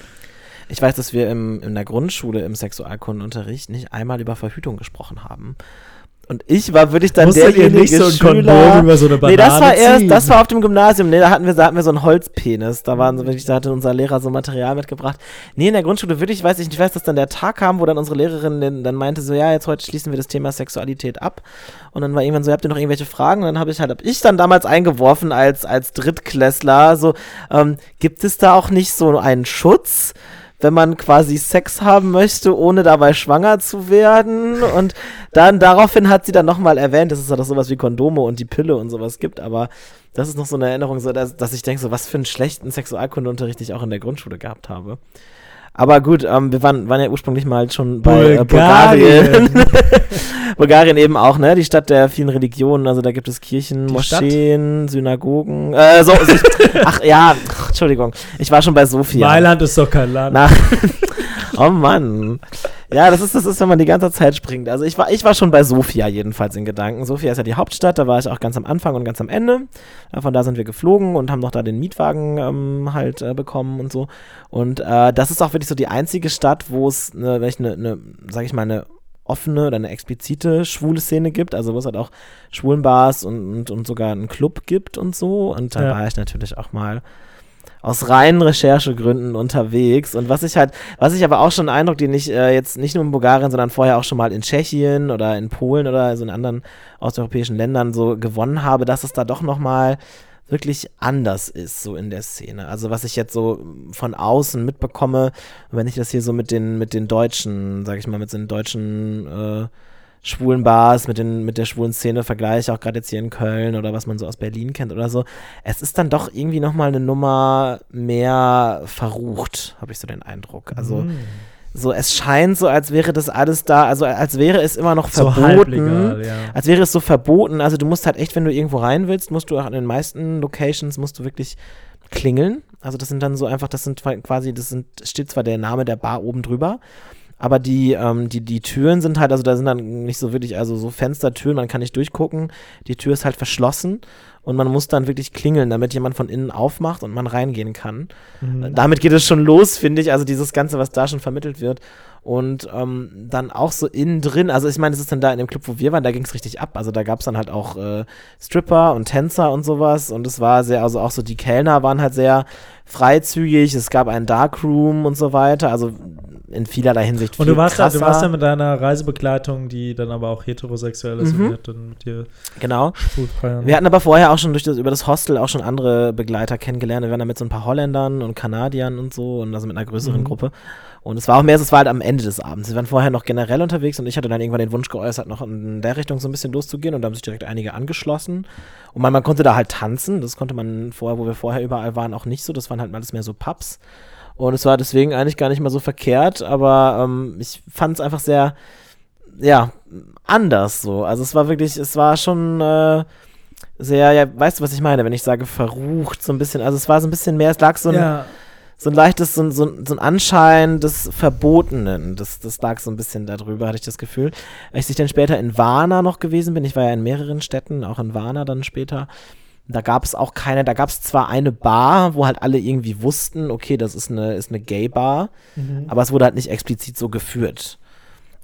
Ich weiß, dass wir im, in der Grundschule im Sexualkundenunterricht nicht einmal über Verhütung gesprochen haben. Und ich war wirklich dann Musstet derjenige nicht so ein Schüler. über so eine Banane Nee, das war erst, ziehen. das war auf dem Gymnasium. Nee, da hatten wir, da hatten wir so einen Holzpenis. Da waren so wirklich, da hatte unser Lehrer so Material mitgebracht. Nee, in der Grundschule wirklich, weiß ich nicht, ich weiß, dass dann der Tag kam, wo dann unsere Lehrerin dann meinte so, ja, jetzt heute schließen wir das Thema Sexualität ab. Und dann war irgendwann so, habt ihr noch irgendwelche Fragen? Und dann habe ich halt, hab ich dann damals eingeworfen als, als Drittklässler, so, ähm, gibt es da auch nicht so einen Schutz? Wenn man quasi Sex haben möchte, ohne dabei schwanger zu werden. Und dann daraufhin hat sie dann nochmal erwähnt, dass es ja doch sowas wie Kondome und die Pille und sowas gibt. Aber das ist noch so eine Erinnerung, so dass, dass ich denke, so was für einen schlechten Sexualkundeunterricht ich auch in der Grundschule gehabt habe. Aber gut, ähm, wir waren, waren ja ursprünglich mal schon bei Bulgarien. Äh, Bulgarien. Bulgarien eben auch, ne? Die Stadt der vielen Religionen. Also da gibt es Kirchen, die Moscheen, Stadt? Synagogen. Äh, so, so, ach ja, Entschuldigung. Ich war schon bei Sofia. Mailand ist doch kein Land. Na, oh Mann. Ja, das ist, das ist, wenn man die ganze Zeit springt. Also ich war, ich war schon bei Sofia jedenfalls in Gedanken. Sofia ist ja die Hauptstadt, da war ich auch ganz am Anfang und ganz am Ende. Von da sind wir geflogen und haben noch da den Mietwagen ähm, halt äh, bekommen und so. Und äh, das ist auch wirklich so die einzige Stadt, wo es eine, eine, eine, sag ich mal, eine offene oder eine explizite schwule Szene gibt, also wo es halt auch Schwulenbars und, und, und sogar einen Club gibt und so. Und da ja. war ich natürlich auch mal aus reinen Recherchegründen unterwegs. Und was ich halt, was ich aber auch schon Eindruck, den ich äh, jetzt nicht nur in Bulgarien, sondern vorher auch schon mal in Tschechien oder in Polen oder also in anderen osteuropäischen Ländern so gewonnen habe, dass es da doch nochmal wirklich anders ist, so in der Szene. Also was ich jetzt so von außen mitbekomme, wenn ich das hier so mit den, mit den Deutschen, sag ich mal, mit den deutschen äh, schwulen Bars, mit, den, mit der schwulen Szene vergleiche, auch gerade jetzt hier in Köln oder was man so aus Berlin kennt oder so, es ist dann doch irgendwie nochmal eine Nummer mehr verrucht, habe ich so den Eindruck. Also mm. So, es scheint so, als wäre das alles da, also als wäre es immer noch so verboten. Ja. Als wäre es so verboten. Also du musst halt echt, wenn du irgendwo rein willst, musst du auch in den meisten Locations, musst du wirklich klingeln. Also das sind dann so einfach, das sind quasi, das sind, steht zwar der Name der Bar oben drüber, aber die, ähm, die, die Türen sind halt, also da sind dann nicht so wirklich, also so Fenstertüren, man kann nicht durchgucken. Die Tür ist halt verschlossen und man muss dann wirklich klingeln, damit jemand von innen aufmacht und man reingehen kann. Mhm. Damit geht es schon los, finde ich, also dieses Ganze, was da schon vermittelt wird. Und ähm, dann auch so innen drin, also ich meine, es ist dann da in dem Club, wo wir waren, da ging es richtig ab. Also da gab es dann halt auch äh, Stripper und Tänzer und sowas. Und es war sehr, also auch so die Kellner waren halt sehr freizügig. Es gab einen Darkroom und so weiter. Also in vielerlei Hinsicht Und du warst, da, du warst ja mit deiner Reisebegleitung, die dann aber auch heterosexuell ist mhm. und dann mit dir Genau. Wir hatten aber vorher auch schon durch das, über das Hostel auch schon andere Begleiter kennengelernt. Wir waren da mit so ein paar Holländern und Kanadiern und so und also mit einer größeren mhm. Gruppe. Und es war auch mehr, es war halt am Ende des Abends. Wir waren vorher noch generell unterwegs und ich hatte dann irgendwann den Wunsch geäußert, noch in der Richtung so ein bisschen loszugehen und da haben sich direkt einige angeschlossen. Und man, man konnte da halt tanzen. Das konnte man vorher, wo wir vorher überall waren, auch nicht so. Das waren halt alles mehr so Pubs. Und es war deswegen eigentlich gar nicht mal so verkehrt, aber ähm, ich fand es einfach sehr, ja, anders so. Also es war wirklich, es war schon äh, sehr, ja, weißt du, was ich meine, wenn ich sage verrucht, so ein bisschen. Also es war so ein bisschen mehr, es lag so ein, ja. So ein leichtes, so, so, so ein Anschein des Verbotenen. Das, das lag so ein bisschen darüber, hatte ich das Gefühl. Als ich dann später in Varna noch gewesen bin, ich war ja in mehreren Städten, auch in Varna dann später, da gab es auch keine, da gab es zwar eine Bar, wo halt alle irgendwie wussten, okay, das ist eine, ist eine Gay-Bar, mhm. aber es wurde halt nicht explizit so geführt.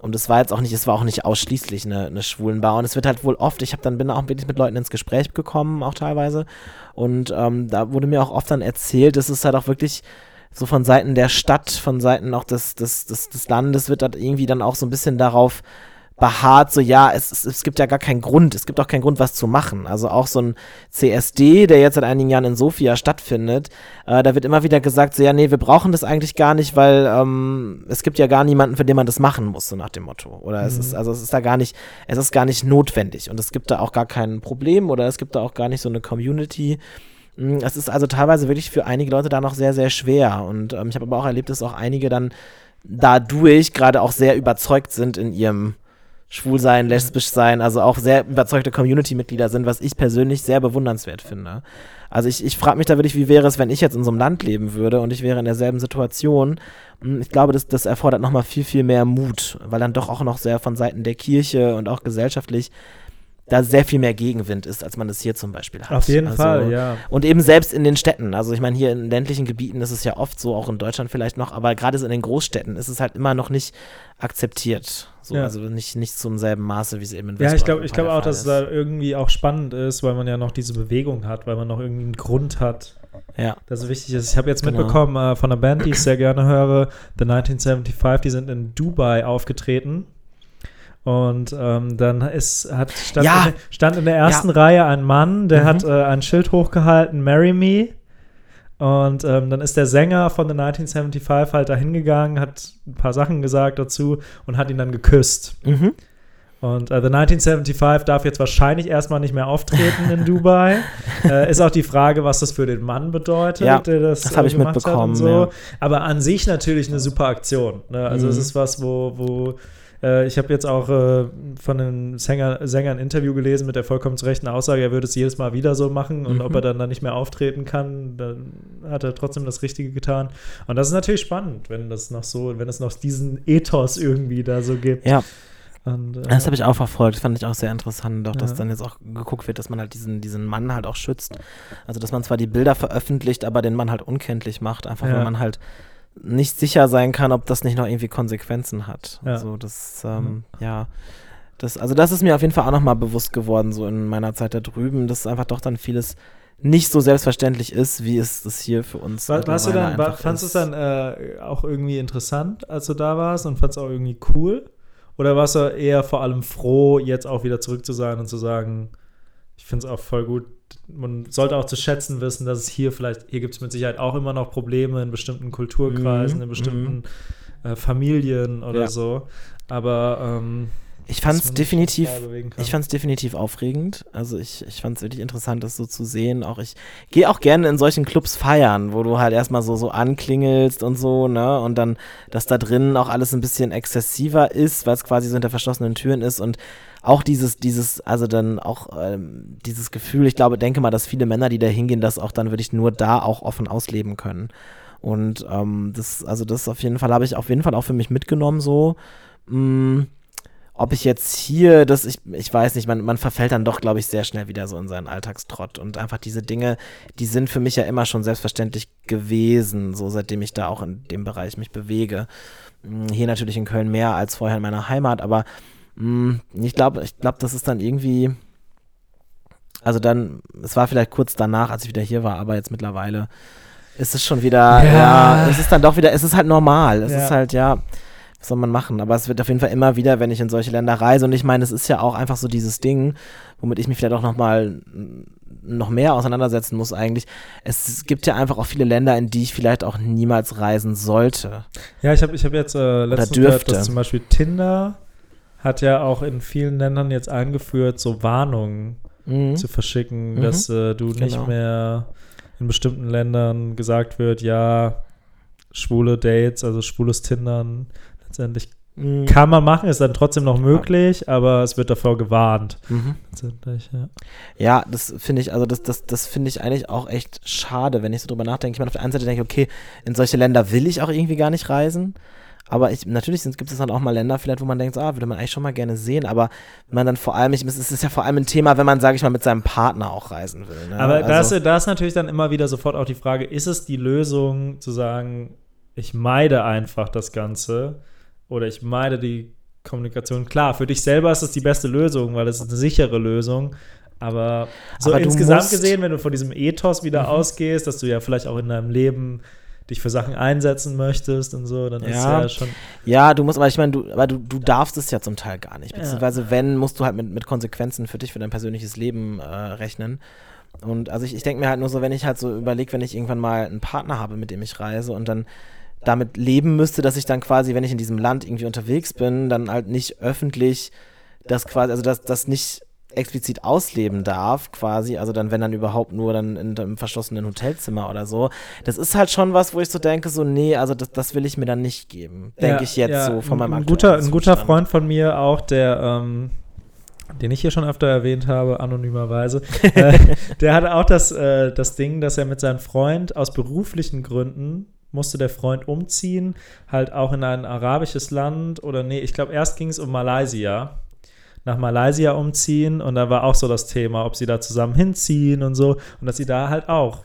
Und es war jetzt auch nicht, es war auch nicht ausschließlich eine, eine schwulen Bar. Und es wird halt wohl oft, ich habe dann bin auch wirklich mit Leuten ins Gespräch gekommen, auch teilweise. Und ähm, da wurde mir auch oft dann erzählt, dass es halt auch wirklich so von Seiten der Stadt, von Seiten auch des, des, des, des Landes wird halt irgendwie dann auch so ein bisschen darauf beharrt, so ja, es, es, es gibt ja gar keinen Grund, es gibt auch keinen Grund, was zu machen. Also auch so ein CSD, der jetzt seit einigen Jahren in Sofia stattfindet, äh, da wird immer wieder gesagt, so ja, nee, wir brauchen das eigentlich gar nicht, weil ähm, es gibt ja gar niemanden, für den man das machen muss, so nach dem Motto. Oder mhm. es ist, also es ist da gar nicht, es ist gar nicht notwendig und es gibt da auch gar kein Problem oder es gibt da auch gar nicht so eine Community. Hm, es ist also teilweise wirklich für einige Leute da noch sehr, sehr schwer. Und ähm, ich habe aber auch erlebt, dass auch einige dann dadurch gerade auch sehr überzeugt sind in ihrem schwul sein, lesbisch sein, also auch sehr überzeugte Community-Mitglieder sind, was ich persönlich sehr bewundernswert finde. Also ich, ich frage mich da wirklich, wie wäre es, wenn ich jetzt in so einem Land leben würde und ich wäre in derselben Situation. Hm, ich glaube, das, das erfordert nochmal viel, viel mehr Mut, weil dann doch auch noch sehr von Seiten der Kirche und auch gesellschaftlich da sehr viel mehr Gegenwind ist, als man es hier zum Beispiel hat. Auf jeden also, Fall, ja. Und eben selbst in den Städten. Also ich meine, hier in ländlichen Gebieten ist es ja oft so, auch in Deutschland vielleicht noch, aber gerade so in den Großstädten ist es halt immer noch nicht akzeptiert. So, ja. Also nicht, nicht zum selben Maße, wie es eben in Ja, ich glaube ich glaub auch, dass es da irgendwie auch spannend ist, weil man ja noch diese Bewegung hat, weil man noch irgendwie einen Grund hat. Ja. Das wichtig ist. Ich habe jetzt genau. mitbekommen äh, von einer Band, die ich sehr gerne höre, The 1975, die sind in Dubai aufgetreten und ähm, dann ist, hat, stand, ja. in, stand in der ersten ja. Reihe ein Mann, der mhm. hat äh, ein Schild hochgehalten, Marry Me. Und ähm, dann ist der Sänger von The 1975 halt da hingegangen, hat ein paar Sachen gesagt dazu und hat ihn dann geküsst. Mhm. Und äh, The 1975 darf jetzt wahrscheinlich erstmal nicht mehr auftreten in Dubai. äh, ist auch die Frage, was das für den Mann bedeutet, ja, der das, das habe äh, ich mitbekommen. So. Ja. Aber an sich natürlich eine super Aktion. Ne? Also mhm. es ist was, wo, wo Äh, ich habe jetzt auch äh, von einem Sänger, Sänger ein Interview gelesen mit der vollkommen zu rechten Aussage, er würde es jedes Mal wieder so machen und mhm. ob er dann, dann nicht mehr auftreten kann, dann hat er trotzdem das Richtige getan. Und das ist natürlich spannend, wenn das noch so, wenn es noch diesen Ethos irgendwie da so gibt. Ja. Und, äh, das habe ich auch verfolgt, das fand ich auch sehr interessant, auch dass dann jetzt auch geguckt wird, dass man halt diesen, diesen Mann halt auch schützt. Also dass man zwar die Bilder veröffentlicht, aber den Mann halt unkenntlich macht, einfach ja. weil man halt nicht sicher sein kann, ob das nicht noch irgendwie Konsequenzen hat. Ja. Also das, ähm, mhm. ja. Das, also das ist mir auf jeden Fall auch nochmal bewusst geworden, so in meiner Zeit da drüben, dass einfach doch dann vieles nicht so selbstverständlich ist, wie es das hier für uns war, warst du dann, war, Fandest du es dann äh, auch irgendwie interessant, als du da warst und fandest es auch irgendwie cool? Oder warst du eher vor allem froh, jetzt auch wieder zurück zu sein und zu sagen, ich finde es auch voll gut. Man sollte auch zu schätzen wissen, dass es hier vielleicht, hier gibt es mit Sicherheit auch immer noch Probleme in bestimmten Kulturkreisen, mhm. in bestimmten mhm. äh, Familien oder ja. so. Aber ähm, ich fand es definitiv, ich fand definitiv aufregend. Also ich, ich fand es wirklich interessant, das so zu sehen. Auch ich gehe auch gerne in solchen Clubs feiern, wo du halt erstmal so, so anklingelst und so, ne? Und dann, dass da drin auch alles ein bisschen exzessiver ist, weil es quasi so hinter verschlossenen Türen ist und auch dieses, dieses, also dann auch ähm, dieses Gefühl, ich glaube, denke mal, dass viele Männer, die da hingehen, das auch dann wirklich nur da auch offen ausleben können. Und ähm, das, also das auf jeden Fall habe ich auf jeden Fall auch für mich mitgenommen so. Mh, mm, ob ich jetzt hier, das, ich, ich weiß nicht, man, man verfällt dann doch, glaube ich, sehr schnell wieder so in seinen Alltagstrott. Und einfach diese Dinge, die sind für mich ja immer schon selbstverständlich gewesen, so seitdem ich da auch in dem Bereich mich bewege. Hm, hier natürlich in Köln mehr als vorher in meiner Heimat, aber mh, hm, ich glaube, ich glaube, das ist dann irgendwie. Also dann, es war vielleicht kurz danach, als ich wieder hier war, aber jetzt mittlerweile ist es schon wieder, ja, ja es ist dann doch wieder, es ist halt normal. Es ja. ist halt, ja was soll man machen? Aber es wird auf jeden Fall immer wieder, wenn ich in solche Länder reise. Und ich meine, es ist ja auch einfach so dieses Ding, womit ich mich vielleicht auch noch mal noch mehr auseinandersetzen muss eigentlich. Es gibt ja einfach auch viele Länder, in die ich vielleicht auch niemals reisen sollte. Ja, ich habe ich hab jetzt äh, letztens gehört, dass zum Beispiel Tinder hat ja auch in vielen Ländern jetzt eingeführt, so Warnungen mhm. zu verschicken, mhm. dass äh, du genau. nicht mehr in bestimmten Ländern gesagt wird, ja, schwule Dates, also schwules Tindern letztendlich mhm. kann man machen, ist dann trotzdem noch möglich, ja. aber es wird davor gewarnt. Mhm. Ja. ja. das finde ich, also das, das, das finde ich eigentlich auch echt schade, wenn ich so drüber nachdenke. Ich meine, auf der einen Seite denke ich, okay, in solche Länder will ich auch irgendwie gar nicht reisen. Aber ich, natürlich gibt es dann auch mal Länder, vielleicht, wo man denkt, ah, würde man eigentlich schon mal gerne sehen, aber man dann vor allem, ich, es ist ja vor allem ein Thema, wenn man, sage ich mal, mit seinem Partner auch reisen will. Ne? Aber also, da, ist, da ist natürlich dann immer wieder sofort auch die Frage, ist es die Lösung zu sagen, ich meide einfach das Ganze oder ich meide die Kommunikation. Klar, für dich selber ist es die beste Lösung, weil es ist eine sichere Lösung. Aber so aber insgesamt gesehen, wenn du von diesem Ethos wieder mhm. ausgehst, dass du ja vielleicht auch in deinem Leben dich für Sachen einsetzen möchtest und so, dann ja. ist ja schon. Ja, du musst, aber ich meine, du, aber du, du darfst es ja zum Teil gar nicht. Beziehungsweise, ja. wenn, musst du halt mit, mit Konsequenzen für dich, für dein persönliches Leben äh, rechnen. Und also ich, ich denke mir halt nur so, wenn ich halt so überlege, wenn ich irgendwann mal einen Partner habe, mit dem ich reise und dann damit leben müsste, dass ich dann quasi, wenn ich in diesem Land irgendwie unterwegs bin, dann halt nicht öffentlich das quasi, also das, das nicht explizit ausleben darf, quasi, also dann, wenn dann überhaupt nur dann in einem verschlossenen Hotelzimmer oder so. Das ist halt schon was, wo ich so denke, so, nee, also das, das will ich mir dann nicht geben, denke ja, ich jetzt ja, so von meinem ein guter, ein guter Freund von mir auch, der, ähm, den ich hier schon öfter erwähnt habe, anonymerweise, äh, der hatte auch das, äh, das Ding, dass er mit seinem Freund aus beruflichen Gründen musste der Freund umziehen, halt auch in ein arabisches Land oder nee, ich glaube, erst ging es um Malaysia. Nach Malaysia umziehen und da war auch so das Thema, ob sie da zusammen hinziehen und so und dass sie da halt auch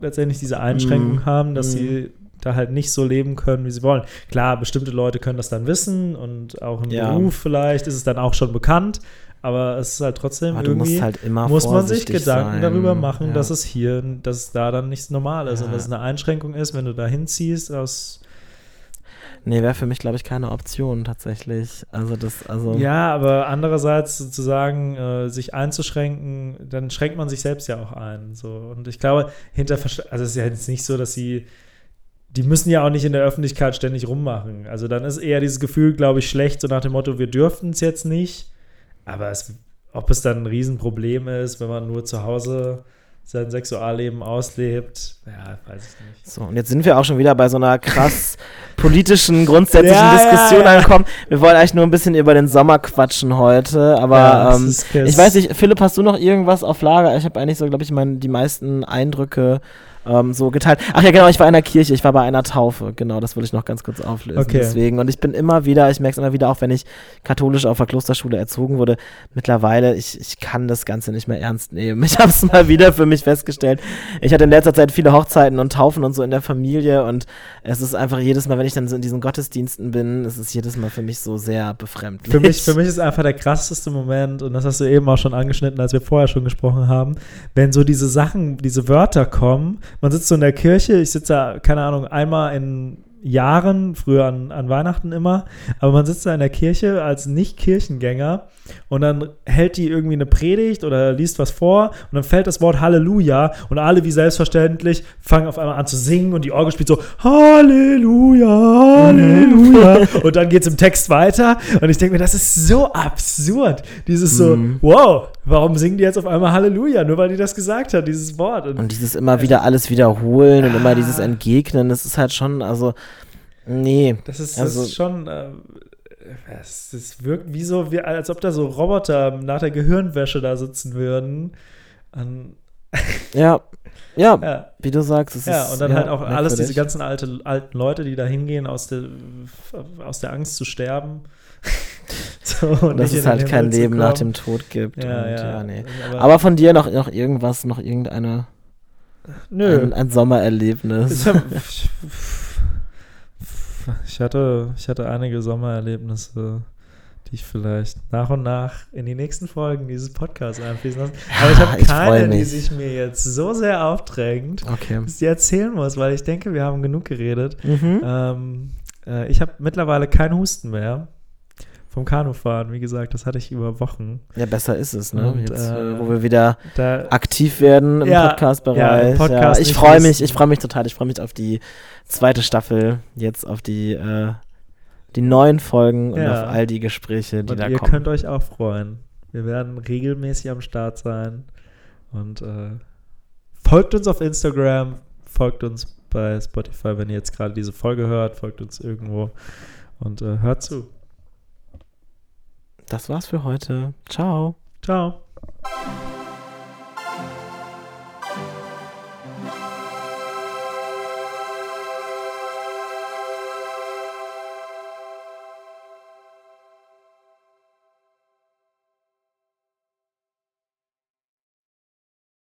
letztendlich diese Einschränkung mm. haben, dass mm. sie da halt nicht so leben können, wie sie wollen. Klar, bestimmte Leute können das dann wissen und auch im ja. Beruf vielleicht ist es dann auch schon bekannt, aber es ist halt trotzdem aber irgendwie, halt muss man sich Gedanken sein. darüber machen, ja. dass es hier, dass es da dann nichts normal ist ja. und dass es eine Einschränkung ist, wenn du da hinziehst aus Nee, wäre für mich, glaube ich, keine Option tatsächlich. Also das, also. Ja, aber andererseits sozusagen äh, sich einzuschränken, dann schränkt man sich selbst ja auch ein. So. Und ich glaube, hinter also es ist ja jetzt nicht so, dass sie, die müssen ja auch nicht in der Öffentlichkeit ständig rummachen. Also dann ist eher dieses Gefühl, glaube ich, schlecht, so nach dem Motto, wir dürften es jetzt nicht. Aber es, ob es dann ein Riesenproblem ist, wenn man nur zu Hause sein Sexualleben auslebt. Ja, weiß ich nicht. So, und jetzt sind wir auch schon wieder bei so einer krass politischen, grundsätzlichen ja, Diskussion ja, ja. angekommen. Wir wollen eigentlich nur ein bisschen über den Sommer quatschen heute, aber ähm, ich weiß nicht, Philipp, hast du noch irgendwas auf Lager? Ich habe eigentlich so, glaube ich, mein, die meisten Eindrücke ähm, so geteilt. Ach ja, genau, ich war in einer Kirche, ich war bei einer Taufe, genau, das wollte ich noch ganz kurz auflösen. Okay. Deswegen, und ich bin immer wieder, ich merke es immer wieder, auch wenn ich katholisch auf der Klosterschule erzogen wurde, mittlerweile, ich, ich kann das Ganze nicht mehr ernst nehmen. Ich habe es mal wieder für mich festgestellt. Ich hatte in letzter Zeit viele Hochzeiten und Taufen und so in der Familie und es ist einfach jedes Mal, wenn ich dann so in diesen Gottesdiensten bin, es ist jedes Mal für mich so sehr befremdlich. Für mich, für mich ist einfach der krasseste Moment, und das hast du eben auch schon angeschnitten, als wir vorher schon gesprochen haben, wenn so diese Sachen, diese Wörter kommen, man sitzt so in der Kirche, ich sitze da, keine Ahnung, einmal in Jahren, früher an, an Weihnachten immer, aber man sitzt da in der Kirche als Nicht-Kirchengänger und dann hält die irgendwie eine Predigt oder liest was vor und dann fällt das Wort Halleluja und alle wie selbstverständlich fangen auf einmal an zu singen und die Orgel spielt so Halleluja, Halleluja und dann geht es im Text weiter und ich denke mir, das ist so absurd. Dieses so, mhm. wow, warum singen die jetzt auf einmal Halleluja? Nur weil die das gesagt hat, dieses Wort. Und, und dieses immer wieder alles wiederholen und immer dieses Entgegnen, das ist halt schon, also Nee. Das ist, das also, ist schon. Äh, wirkt wie so, wie, als ob da so Roboter nach der Gehirnwäsche da sitzen würden. An ja. ja. ja, wie du sagst. Es ja, ist, und dann ja, halt auch alles diese ganzen alte, alten Leute, die da hingehen, aus der, aus der Angst zu sterben. so, Dass es halt kein Leben nach dem Tod gibt. Ja, und, ja. nee. Aber, Aber, von dir noch, noch irgendwas, noch irgendeine. Nö. Ein, ein Sommererlebnis. Ich hatte, ich hatte einige Sommererlebnisse, die ich vielleicht nach und nach in die nächsten Folgen dieses Podcasts einfließen lasse. Aber ich habe keine, die sich mir jetzt so sehr aufdrängt, okay. dass ich erzählen muss, weil ich denke, wir haben genug geredet. Mhm. Ähm, äh, ich habe mittlerweile keinen Husten mehr vom Kanufahren, wie gesagt, das hatte ich über Wochen. Ja, besser ist es, ne? Und, Jetzt, äh, wo wir wieder aktiv werden im ja, Podcast-Bereich. Ja, Podcast ja, ich freue mich, ich freue mich total. Ich freue mich auf die zweite Staffel, jetzt auf die, äh, die neuen Folgen und auf all die Gespräche, die und da ihr kommen. Ihr könnt euch auch freuen. Wir werden regelmäßig am Start sein. Und äh, folgt uns auf Instagram, folgt uns bei Spotify, wenn ihr jetzt gerade diese Folge hört, folgt uns irgendwo und äh, hört zu das war's für heute. Ciao. Ciao.